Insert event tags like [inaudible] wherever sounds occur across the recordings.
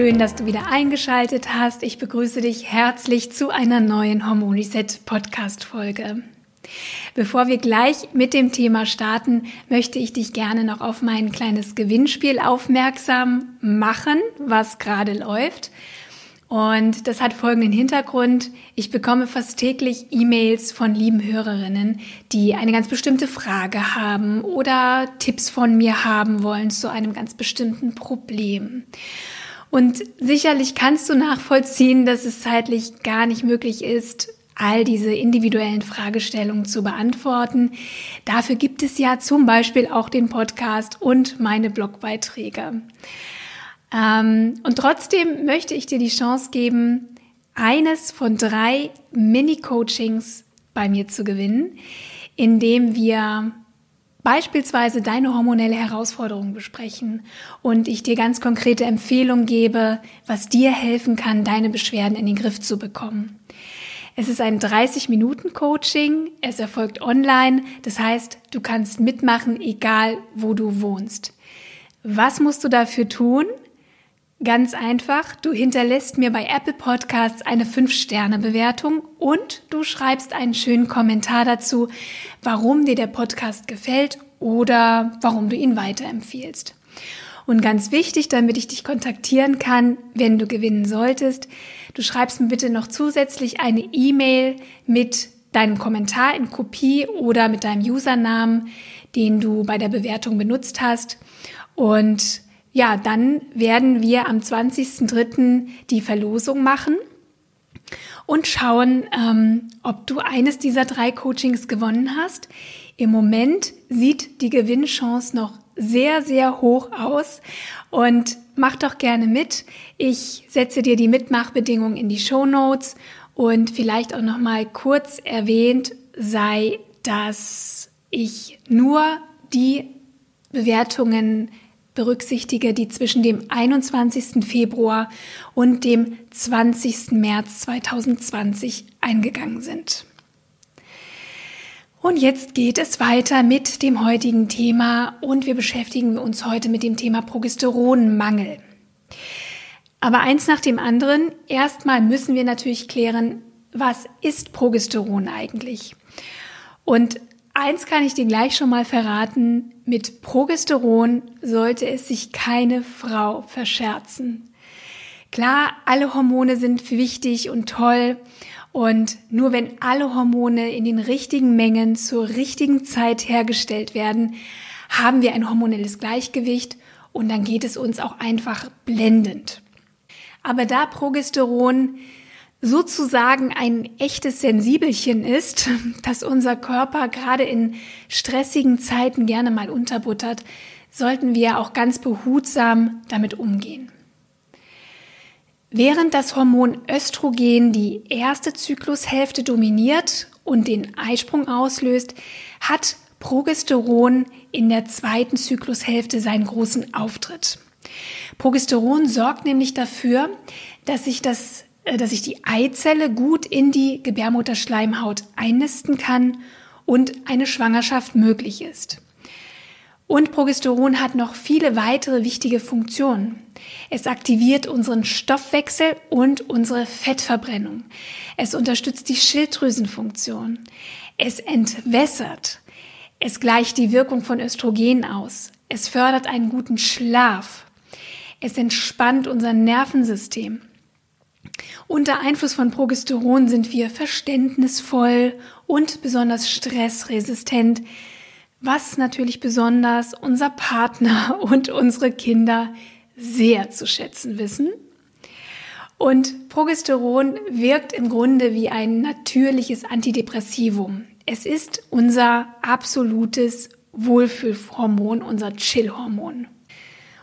Schön, dass du wieder eingeschaltet hast. Ich begrüße dich herzlich zu einer neuen Hormon Reset Podcast Folge. Bevor wir gleich mit dem Thema starten, möchte ich dich gerne noch auf mein kleines Gewinnspiel aufmerksam machen, was gerade läuft. Und das hat folgenden Hintergrund. Ich bekomme fast täglich E-Mails von lieben Hörerinnen, die eine ganz bestimmte Frage haben oder Tipps von mir haben wollen zu einem ganz bestimmten Problem. Und sicherlich kannst du nachvollziehen, dass es zeitlich gar nicht möglich ist, all diese individuellen Fragestellungen zu beantworten. Dafür gibt es ja zum Beispiel auch den Podcast und meine Blogbeiträge. Ähm, und trotzdem möchte ich dir die Chance geben, eines von drei Mini-Coachings bei mir zu gewinnen, indem wir beispielsweise deine hormonelle Herausforderung besprechen und ich dir ganz konkrete Empfehlungen gebe, was dir helfen kann, deine Beschwerden in den Griff zu bekommen. Es ist ein 30-Minuten-Coaching, es erfolgt online, das heißt, du kannst mitmachen, egal wo du wohnst. Was musst du dafür tun? Ganz einfach, du hinterlässt mir bei Apple Podcasts eine 5-Sterne-Bewertung und du schreibst einen schönen Kommentar dazu, warum dir der Podcast gefällt oder warum du ihn weiterempfiehlst. Und ganz wichtig, damit ich dich kontaktieren kann, wenn du gewinnen solltest, du schreibst mir bitte noch zusätzlich eine E-Mail mit deinem Kommentar in Kopie oder mit deinem Usernamen, den du bei der Bewertung benutzt hast. Und ja, dann werden wir am 20.03. die Verlosung machen und schauen, ähm, ob du eines dieser drei Coachings gewonnen hast. Im Moment sieht die Gewinnchance noch sehr, sehr hoch aus und mach doch gerne mit. Ich setze dir die Mitmachbedingungen in die Show Notes und vielleicht auch noch mal kurz erwähnt sei, dass ich nur die Bewertungen berücksichtige, die zwischen dem 21. Februar und dem 20. März 2020 eingegangen sind. Und jetzt geht es weiter mit dem heutigen Thema und wir beschäftigen uns heute mit dem Thema Progesteronmangel. Aber eins nach dem anderen, erstmal müssen wir natürlich klären, was ist Progesteron eigentlich? Und Eins kann ich dir gleich schon mal verraten. Mit Progesteron sollte es sich keine Frau verscherzen. Klar, alle Hormone sind wichtig und toll. Und nur wenn alle Hormone in den richtigen Mengen zur richtigen Zeit hergestellt werden, haben wir ein hormonelles Gleichgewicht und dann geht es uns auch einfach blendend. Aber da Progesteron sozusagen ein echtes Sensibelchen ist, [laughs] das unser Körper gerade in stressigen Zeiten gerne mal unterbuttert, sollten wir auch ganz behutsam damit umgehen. Während das Hormon Östrogen die erste Zyklushälfte dominiert und den Eisprung auslöst, hat Progesteron in der zweiten Zyklushälfte seinen großen Auftritt. Progesteron sorgt nämlich dafür, dass sich das dass sich die Eizelle gut in die Gebärmutterschleimhaut einnisten kann und eine Schwangerschaft möglich ist. Und Progesteron hat noch viele weitere wichtige Funktionen. Es aktiviert unseren Stoffwechsel und unsere Fettverbrennung. Es unterstützt die Schilddrüsenfunktion. Es entwässert. Es gleicht die Wirkung von Östrogen aus. Es fördert einen guten Schlaf. Es entspannt unser Nervensystem. Unter Einfluss von Progesteron sind wir verständnisvoll und besonders stressresistent, was natürlich besonders unser Partner [laughs] und unsere Kinder sehr zu schätzen wissen. Und Progesteron wirkt im Grunde wie ein natürliches Antidepressivum. Es ist unser absolutes Wohlfühlhormon, unser Chillhormon.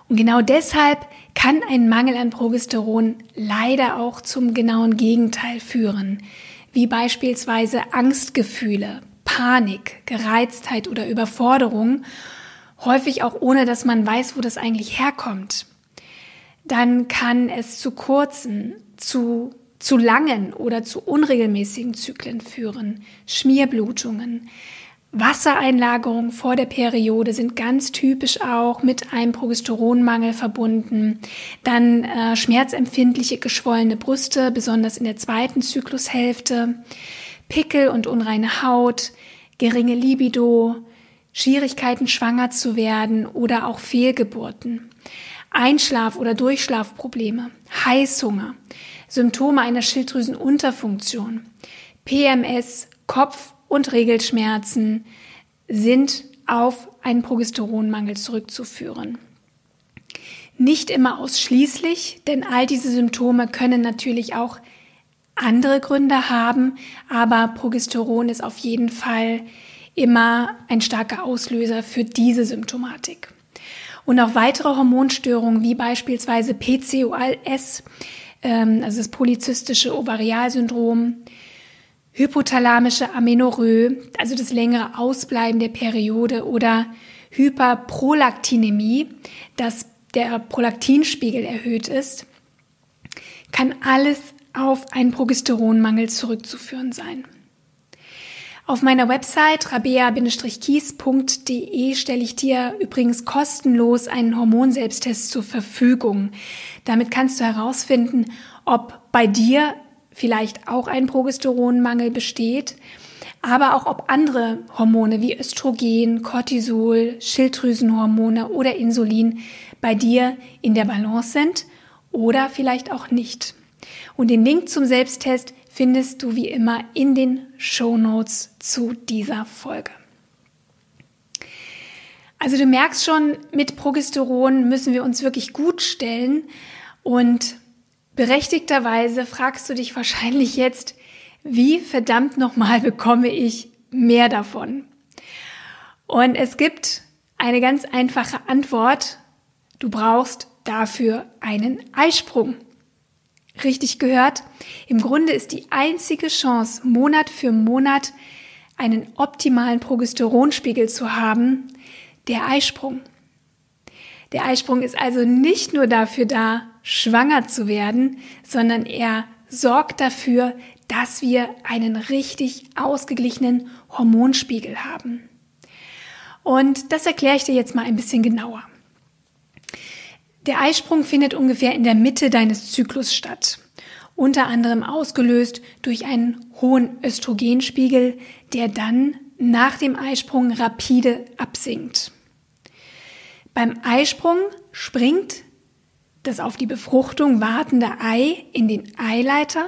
Und genau deshalb kann ein Mangel an Progesteron leider auch zum genauen Gegenteil führen, wie beispielsweise Angstgefühle, Panik, Gereiztheit oder Überforderung, häufig auch ohne dass man weiß, wo das eigentlich herkommt. Dann kann es zu kurzen, zu zu langen oder zu unregelmäßigen Zyklen führen, Schmierblutungen, Wassereinlagerungen vor der Periode sind ganz typisch auch mit einem Progesteronmangel verbunden. Dann äh, schmerzempfindliche geschwollene Brüste, besonders in der zweiten Zyklushälfte, Pickel und unreine Haut, geringe Libido, Schwierigkeiten schwanger zu werden oder auch Fehlgeburten, Einschlaf- oder Durchschlafprobleme, Heißhunger, Symptome einer Schilddrüsenunterfunktion, PMS, Kopf- und Regelschmerzen sind auf einen Progesteronmangel zurückzuführen. Nicht immer ausschließlich, denn all diese Symptome können natürlich auch andere Gründe haben, aber Progesteron ist auf jeden Fall immer ein starker Auslöser für diese Symptomatik. Und auch weitere Hormonstörungen wie beispielsweise PCOS ähm, also das polyzystische Ovarialsyndrom, hypothalamische Amenorrhoe, also das längere Ausbleiben der Periode oder Hyperprolaktinämie, dass der Prolaktinspiegel erhöht ist, kann alles auf einen Progesteronmangel zurückzuführen sein. Auf meiner Website rabea-kies.de stelle ich dir übrigens kostenlos einen Hormonselbsttest zur Verfügung. Damit kannst du herausfinden, ob bei dir vielleicht auch ein Progesteronmangel besteht, aber auch ob andere Hormone wie Östrogen, Cortisol, Schilddrüsenhormone oder Insulin bei dir in der Balance sind oder vielleicht auch nicht. Und den Link zum Selbsttest findest du wie immer in den Show Notes zu dieser Folge. Also du merkst schon, mit Progesteron müssen wir uns wirklich gut stellen und berechtigterweise fragst du dich wahrscheinlich jetzt, wie verdammt nochmal bekomme ich mehr davon? Und es gibt eine ganz einfache Antwort. Du brauchst dafür einen Eisprung richtig gehört. Im Grunde ist die einzige Chance, Monat für Monat einen optimalen Progesteronspiegel zu haben, der Eisprung. Der Eisprung ist also nicht nur dafür da, schwanger zu werden, sondern er sorgt dafür, dass wir einen richtig ausgeglichenen Hormonspiegel haben. Und das erkläre ich dir jetzt mal ein bisschen genauer. Der Eisprung findet ungefähr in der Mitte deines Zyklus statt. Unter anderem ausgelöst durch einen hohen Östrogenspiegel, der dann nach dem Eisprung rapide absinkt. Beim Eisprung springt das auf die Befruchtung wartende Ei in den Eileiter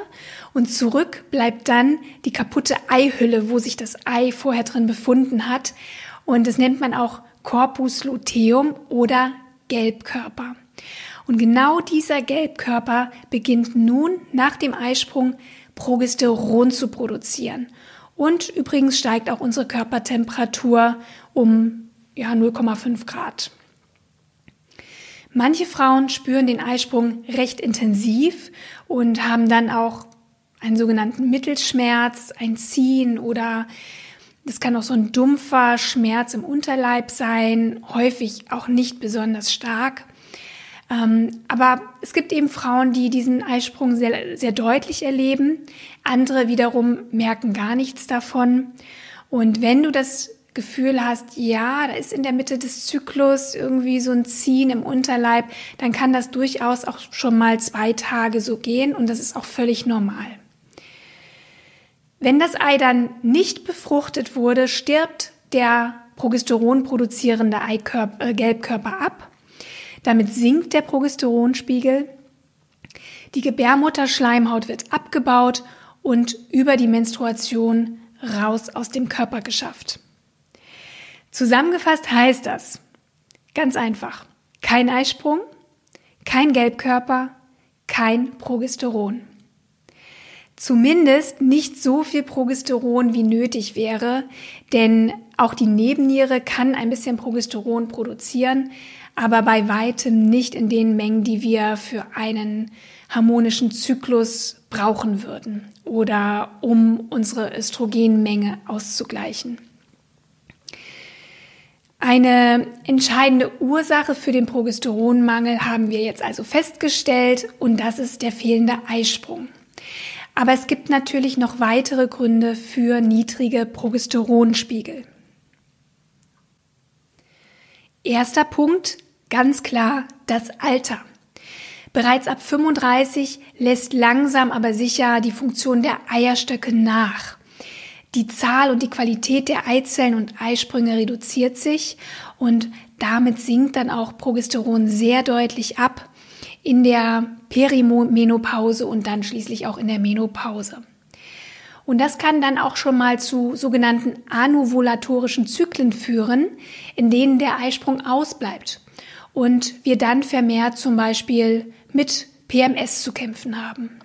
und zurück bleibt dann die kaputte Eihülle, wo sich das Ei vorher drin befunden hat. Und das nennt man auch Corpus luteum oder Gelbkörper. Und genau dieser Gelbkörper beginnt nun nach dem Eisprung Progesteron zu produzieren. Und übrigens steigt auch unsere Körpertemperatur um ja, 0,5 Grad. Manche Frauen spüren den Eisprung recht intensiv und haben dann auch einen sogenannten Mittelschmerz, ein Ziehen oder es kann auch so ein dumpfer Schmerz im Unterleib sein, häufig auch nicht besonders stark. Ähm, aber es gibt eben Frauen, die diesen Eisprung sehr, sehr deutlich erleben. Andere wiederum merken gar nichts davon. Und wenn du das Gefühl hast, ja, da ist in der Mitte des Zyklus irgendwie so ein Ziehen im Unterleib, dann kann das durchaus auch schon mal zwei Tage so gehen und das ist auch völlig normal. Wenn das Ei dann nicht befruchtet wurde, stirbt der Progesteron produzierende Eikörper, äh, Gelbkörper ab. Damit sinkt der Progesteronspiegel. Die Gebärmutterschleimhaut wird abgebaut und über die Menstruation raus aus dem Körper geschafft. Zusammengefasst heißt das ganz einfach, kein Eisprung, kein Gelbkörper, kein Progesteron. Zumindest nicht so viel Progesteron, wie nötig wäre, denn auch die Nebenniere kann ein bisschen Progesteron produzieren, aber bei weitem nicht in den Mengen, die wir für einen harmonischen Zyklus brauchen würden oder um unsere Östrogenmenge auszugleichen. Eine entscheidende Ursache für den Progesteronmangel haben wir jetzt also festgestellt und das ist der fehlende Eisprung. Aber es gibt natürlich noch weitere Gründe für niedrige Progesteronspiegel. Erster Punkt, ganz klar, das Alter. Bereits ab 35 lässt langsam aber sicher die Funktion der Eierstöcke nach. Die Zahl und die Qualität der Eizellen und Eisprünge reduziert sich und damit sinkt dann auch Progesteron sehr deutlich ab in der Perimenopause und dann schließlich auch in der Menopause. Und das kann dann auch schon mal zu sogenannten anovulatorischen Zyklen führen, in denen der Eisprung ausbleibt und wir dann vermehrt zum Beispiel mit PMS zu kämpfen haben.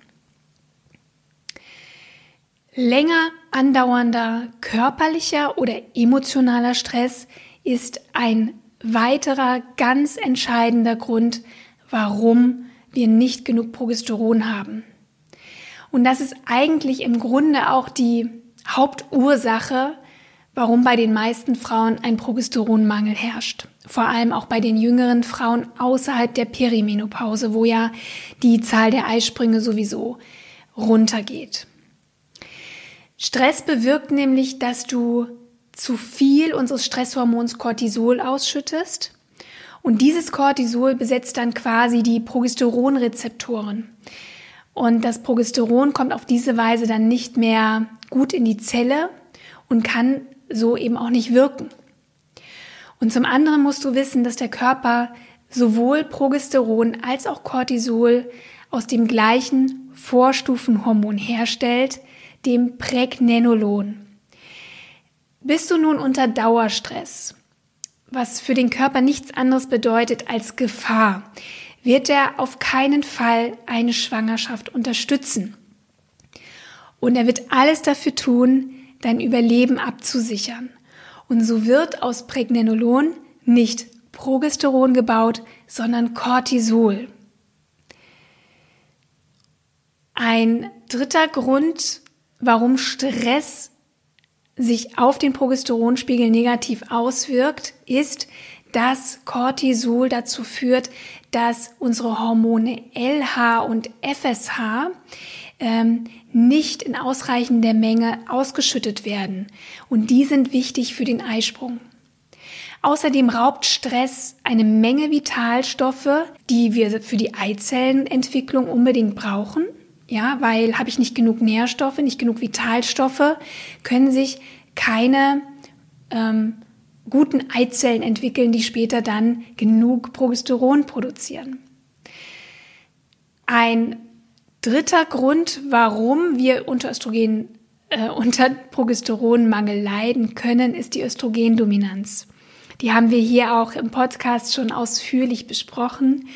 Länger andauernder körperlicher oder emotionaler Stress ist ein weiterer ganz entscheidender Grund, warum wir nicht genug Progesteron haben. Und das ist eigentlich im Grunde auch die Hauptursache, warum bei den meisten Frauen ein Progesteronmangel herrscht. Vor allem auch bei den jüngeren Frauen außerhalb der Perimenopause, wo ja die Zahl der Eisprünge sowieso runtergeht. Stress bewirkt nämlich, dass du zu viel unseres Stresshormons Cortisol ausschüttest und dieses Cortisol besetzt dann quasi die Progesteronrezeptoren. Und das Progesteron kommt auf diese Weise dann nicht mehr gut in die Zelle und kann so eben auch nicht wirken. Und zum anderen musst du wissen, dass der Körper sowohl Progesteron als auch Cortisol aus dem gleichen Vorstufenhormon herstellt, dem Pregnenolon. Bist du nun unter Dauerstress was für den Körper nichts anderes bedeutet als Gefahr, wird er auf keinen Fall eine Schwangerschaft unterstützen. Und er wird alles dafür tun, dein Überleben abzusichern. Und so wird aus Pregnenolon nicht Progesteron gebaut, sondern Cortisol. Ein dritter Grund, warum Stress sich auf den Progesteronspiegel negativ auswirkt, ist, dass Cortisol dazu führt, dass unsere Hormone LH und FSH ähm, nicht in ausreichender Menge ausgeschüttet werden. Und die sind wichtig für den Eisprung. Außerdem raubt Stress eine Menge Vitalstoffe, die wir für die Eizellenentwicklung unbedingt brauchen. Ja, weil habe ich nicht genug Nährstoffe, nicht genug Vitalstoffe, können sich keine ähm, guten Eizellen entwickeln, die später dann genug Progesteron produzieren. Ein dritter Grund, warum wir unter Östrogen äh, unter Progesteronmangel leiden können, ist die Östrogendominanz. Die haben wir hier auch im Podcast schon ausführlich besprochen.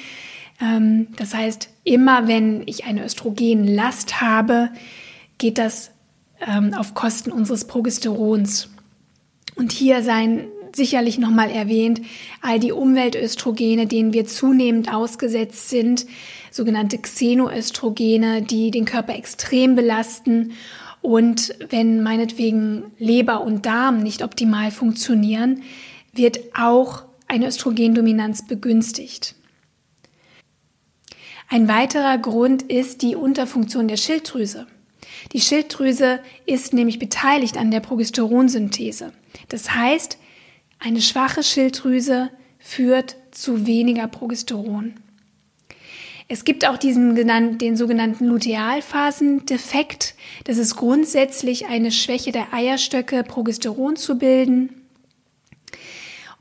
Ähm, das heißt, immer wenn ich eine Östrogenlast habe, geht das ähm, auf Kosten unseres Progesterons. Und hier seien sicherlich nochmal erwähnt, all die Umweltöstrogene, denen wir zunehmend ausgesetzt sind, sogenannte Xenoöstrogene, die den Körper extrem belasten. Und wenn meinetwegen Leber und Darm nicht optimal funktionieren, wird auch eine Östrogendominanz begünstigt. Ein weiterer Grund ist die Unterfunktion der Schilddrüse. Die Schilddrüse ist nämlich beteiligt an der Progesteronsynthese. Das heißt, eine schwache Schilddrüse führt zu weniger Progesteron. Es gibt auch diesen den sogenannten Lutealphasendefekt. Das ist grundsätzlich eine Schwäche der Eierstöcke, Progesteron zu bilden.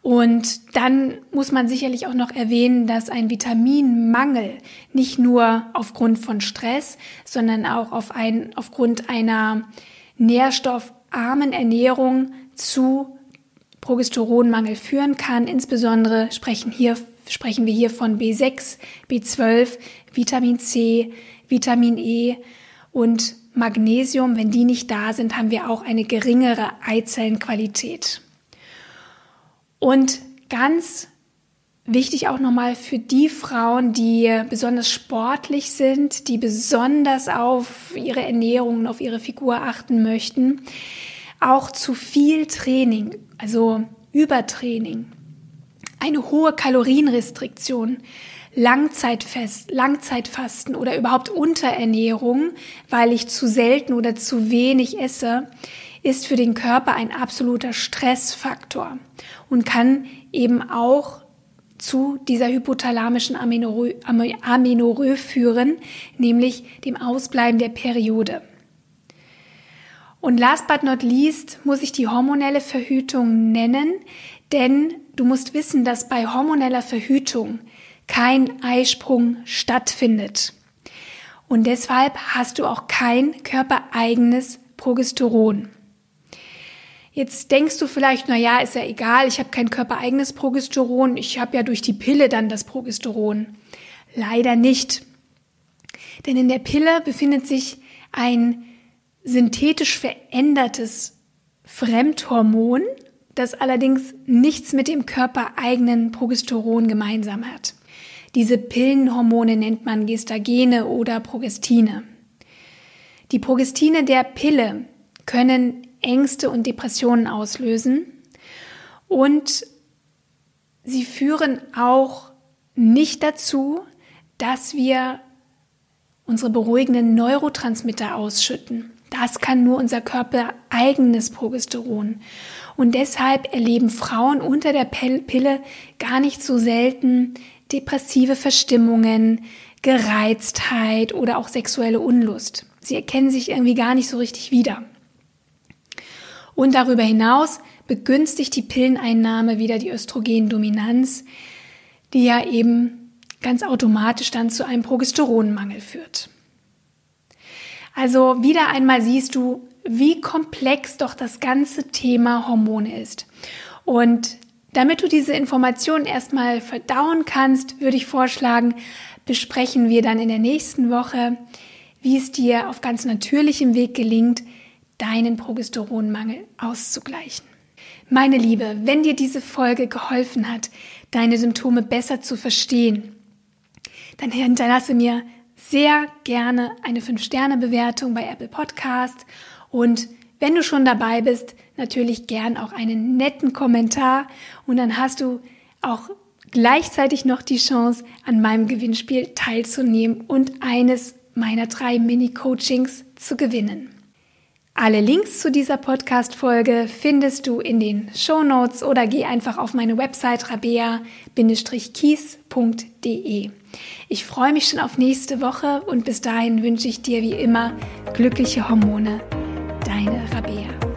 Und dann muss man sicherlich auch noch erwähnen, dass ein Vitaminmangel nicht nur aufgrund von Stress, sondern auch auf ein, aufgrund einer nährstoffarmen Ernährung zu Progesteronmangel führen kann. Insbesondere sprechen, hier, sprechen wir hier von B6, B12, Vitamin C, Vitamin E und Magnesium, wenn die nicht da sind, haben wir auch eine geringere Eizellenqualität. Und ganz wichtig auch nochmal für die Frauen, die besonders sportlich sind, die besonders auf ihre Ernährung und auf ihre Figur achten möchten, auch zu viel Training, also Übertraining, eine hohe Kalorienrestriktion, Langzeitfest, Langzeitfasten oder überhaupt Unterernährung, weil ich zu selten oder zu wenig esse, ist für den Körper ein absoluter Stressfaktor und kann eben auch zu dieser hypothalamischen Amenorrhoe führen, nämlich dem Ausbleiben der Periode. Und last but not least muss ich die hormonelle Verhütung nennen, denn du musst wissen, dass bei hormoneller Verhütung kein Eisprung stattfindet. Und deshalb hast du auch kein körpereigenes Progesteron. Jetzt denkst du vielleicht, na ja, ist ja egal, ich habe kein körpereigenes Progesteron, ich habe ja durch die Pille dann das Progesteron. Leider nicht. Denn in der Pille befindet sich ein synthetisch verändertes Fremdhormon, das allerdings nichts mit dem körpereigenen Progesteron gemeinsam hat. Diese Pillenhormone nennt man Gestagene oder Progestine. Die Progestine der Pille können Ängste und Depressionen auslösen und sie führen auch nicht dazu, dass wir unsere beruhigenden Neurotransmitter ausschütten. Das kann nur unser Körper eigenes Progesteron. Und deshalb erleben Frauen unter der Pille gar nicht so selten depressive Verstimmungen, Gereiztheit oder auch sexuelle Unlust. Sie erkennen sich irgendwie gar nicht so richtig wieder. Und darüber hinaus begünstigt die Pilleneinnahme wieder die Östrogendominanz, die ja eben ganz automatisch dann zu einem Progesteronmangel führt. Also wieder einmal siehst du, wie komplex doch das ganze Thema Hormone ist. Und damit du diese Informationen erstmal verdauen kannst, würde ich vorschlagen, besprechen wir dann in der nächsten Woche, wie es dir auf ganz natürlichem Weg gelingt, deinen Progesteronmangel auszugleichen. Meine Liebe, wenn dir diese Folge geholfen hat, deine Symptome besser zu verstehen, dann hinterlasse mir sehr gerne eine 5-Sterne-Bewertung bei Apple Podcast und wenn du schon dabei bist, natürlich gern auch einen netten Kommentar und dann hast du auch gleichzeitig noch die Chance, an meinem Gewinnspiel teilzunehmen und eines meiner drei Mini-Coachings zu gewinnen. Alle Links zu dieser Podcast-Folge findest du in den Show Notes oder geh einfach auf meine Website rabea-kies.de. Ich freue mich schon auf nächste Woche und bis dahin wünsche ich dir wie immer glückliche Hormone. Deine Rabea.